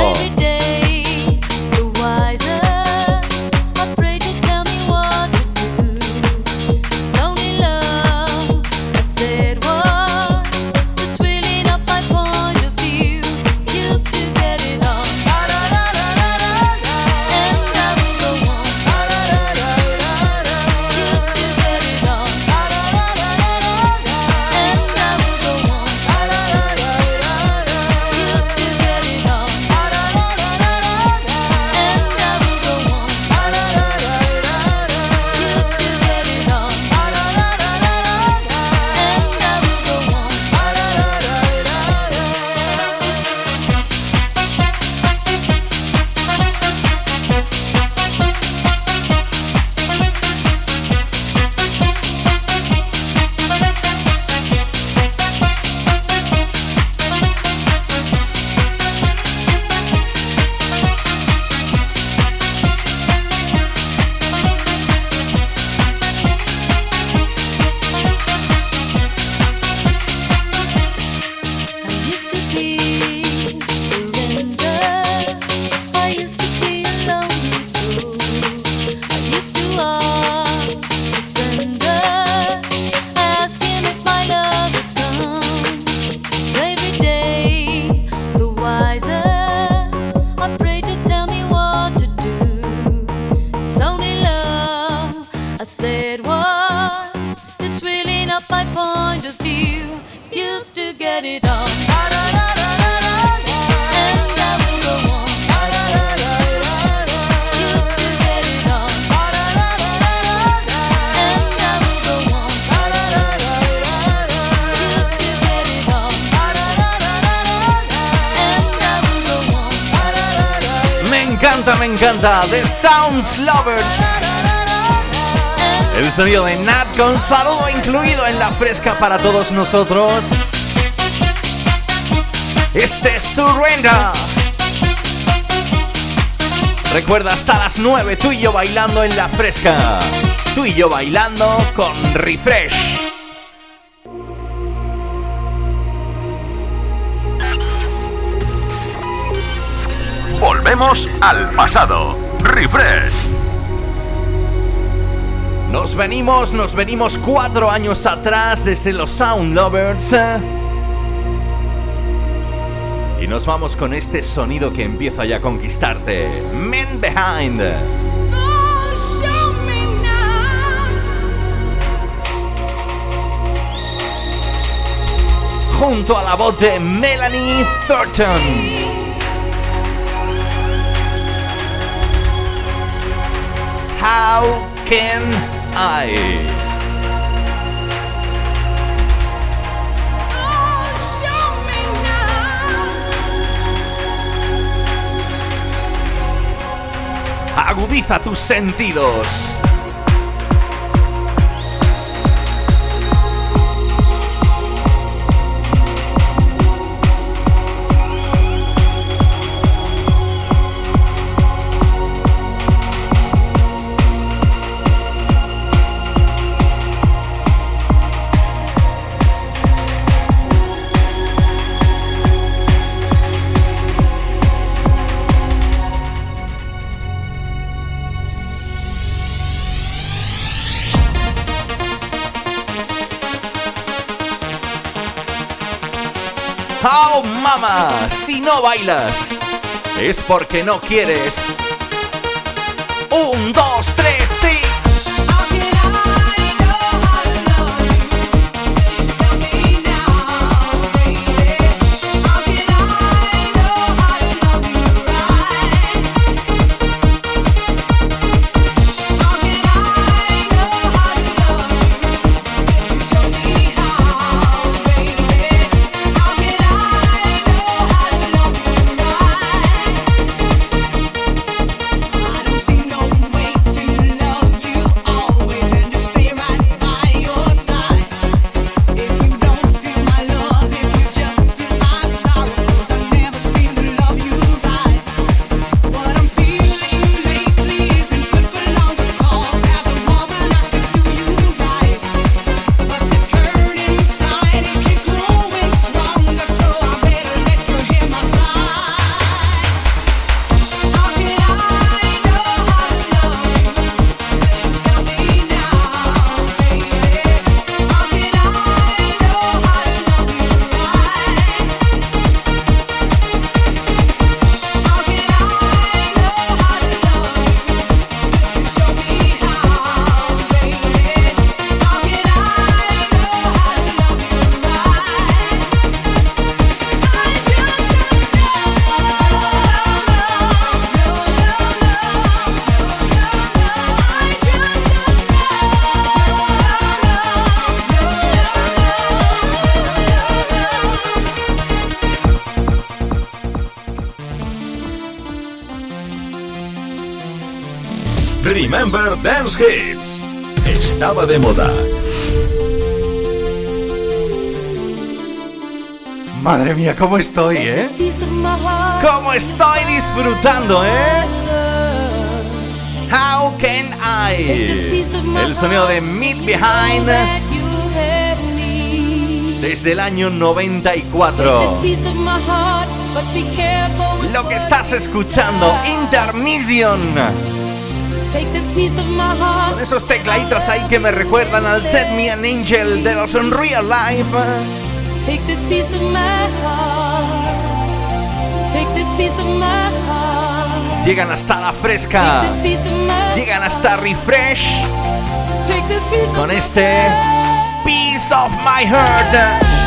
Sonido de Nat con saludo incluido en la fresca para todos nosotros. Este es Surrender. Recuerda hasta las 9 tú y yo bailando en la fresca. Tú y yo bailando con Refresh. Volvemos al pasado. Refresh. Nos venimos, nos venimos cuatro años atrás desde los Sound Lovers. Y nos vamos con este sonido que empieza ya a conquistarte. Men Behind. Junto a la voz de Melanie Thornton. How can Agudiza tus sentidos. Si no bailas, es porque no quieres. Un, dos, tres, sí. Dance Hits. Estaba de moda. Madre mía, ¿cómo estoy, eh? ¿Cómo estoy disfrutando, eh? How can I? El sonido de Meet Behind desde el año 94. Lo que estás escuchando, Intermission. Con esos tecladitos ahí que me recuerdan al Set Me an Angel de los Unreal Life. Take this piece of my heart. Take this piece of my heart. Llegan hasta la fresca. Llegan hasta Refresh con este Piece of My Heart.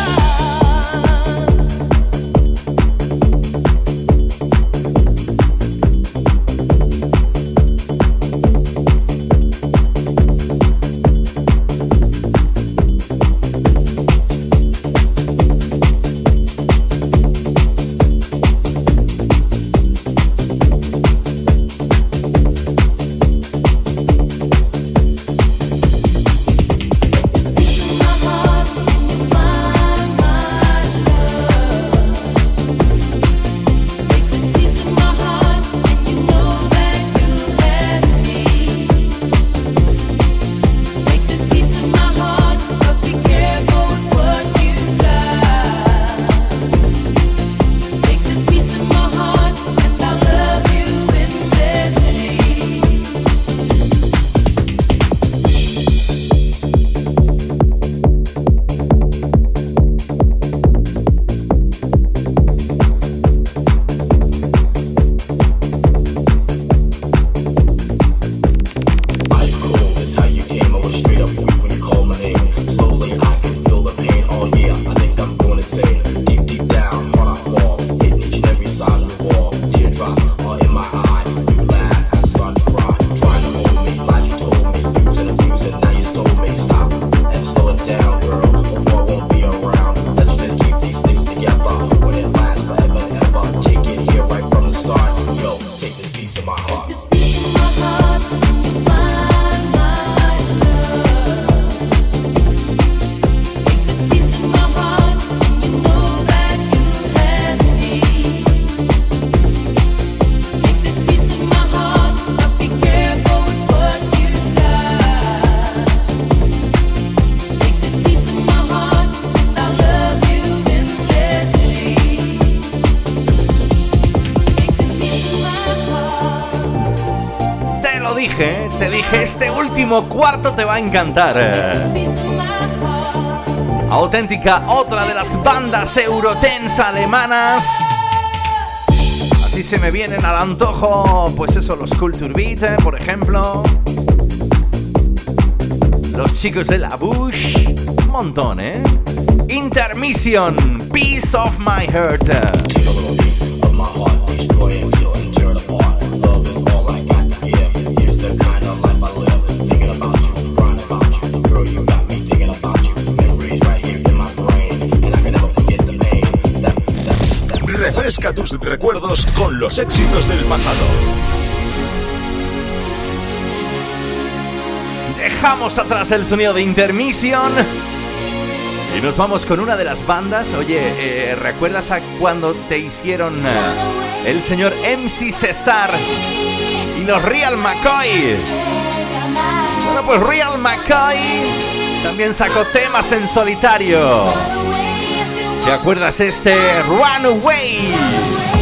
Te dije, este último cuarto te va a encantar. Auténtica, otra de las bandas Eurotense alemanas. Así se me vienen al antojo, pues eso, los Culture Beat, eh, por ejemplo. Los chicos de la Bush. Un montón, ¿eh? Intermission, Piece of My Heart. Tus recuerdos con los éxitos del pasado. Dejamos atrás el sonido de Intermission. Y nos vamos con una de las bandas. Oye, eh, ¿recuerdas a cuando te hicieron eh, el señor MC Cesar y los Real McCoy? Bueno, pues Real McCoy también sacó temas en solitario. ¿Te acuerdas este Runaway?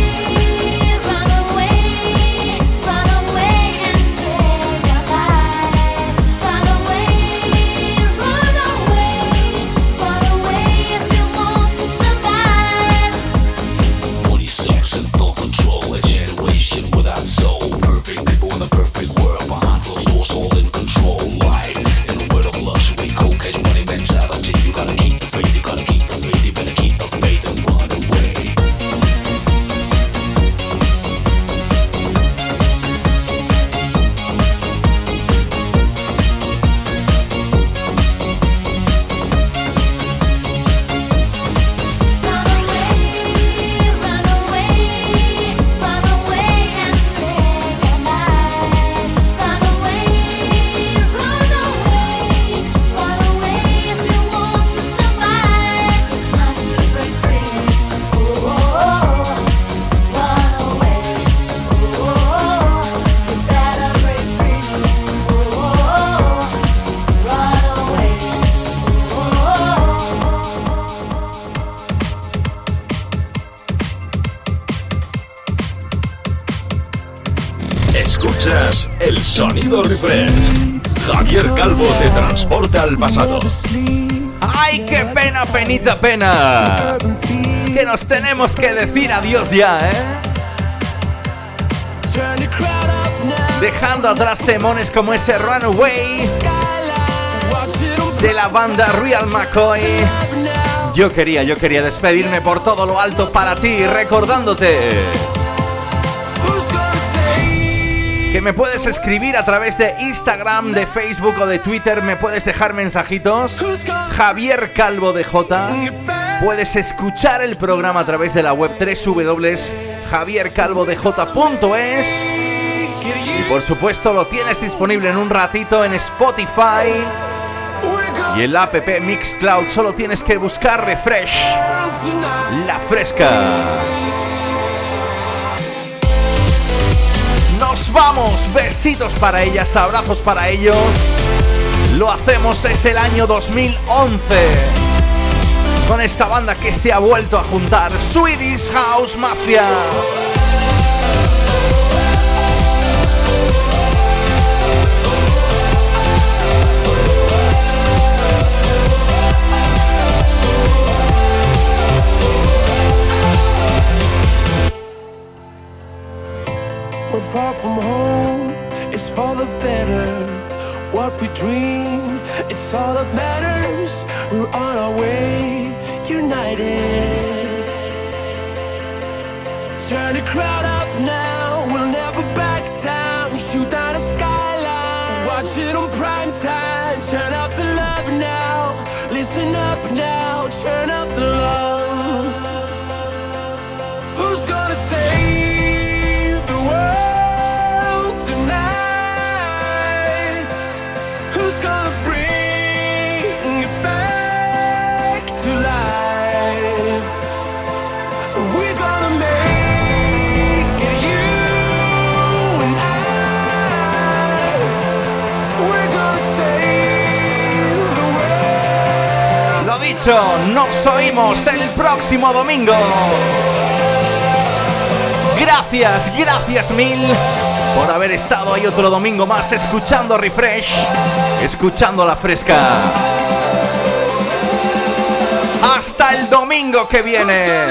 ¡Ay, qué pena, penita, pena! Que nos tenemos que decir adiós ya, ¿eh? Dejando atrás temones como ese Runaway de la banda Real McCoy. Yo quería, yo quería despedirme por todo lo alto para ti, recordándote que me puedes escribir a través de Instagram, de Facebook o de Twitter, me puedes dejar mensajitos. Javier Calvo de J. Puedes escuchar el programa a través de la web www.javiercalvodej.es. Y por supuesto lo tienes disponible en un ratito en Spotify. Y el app Mixcloud solo tienes que buscar Refresh. La fresca. Nos vamos. Besitos para ellas, abrazos para ellos. Lo hacemos desde el año 2011. Con esta banda que se ha vuelto a juntar, Swedish House Mafia. Far from home, it's for the better. What we dream, it's all that matters. We're on our way, united. Turn the crowd up now, we'll never back down. Shoot down the skyline, watch it on prime time. Turn up the love now, listen up now, turn up the love. 8. Nos oímos el próximo domingo. Gracias, gracias mil por haber estado ahí otro domingo más escuchando Refresh, escuchando la fresca. Hasta el domingo que viene.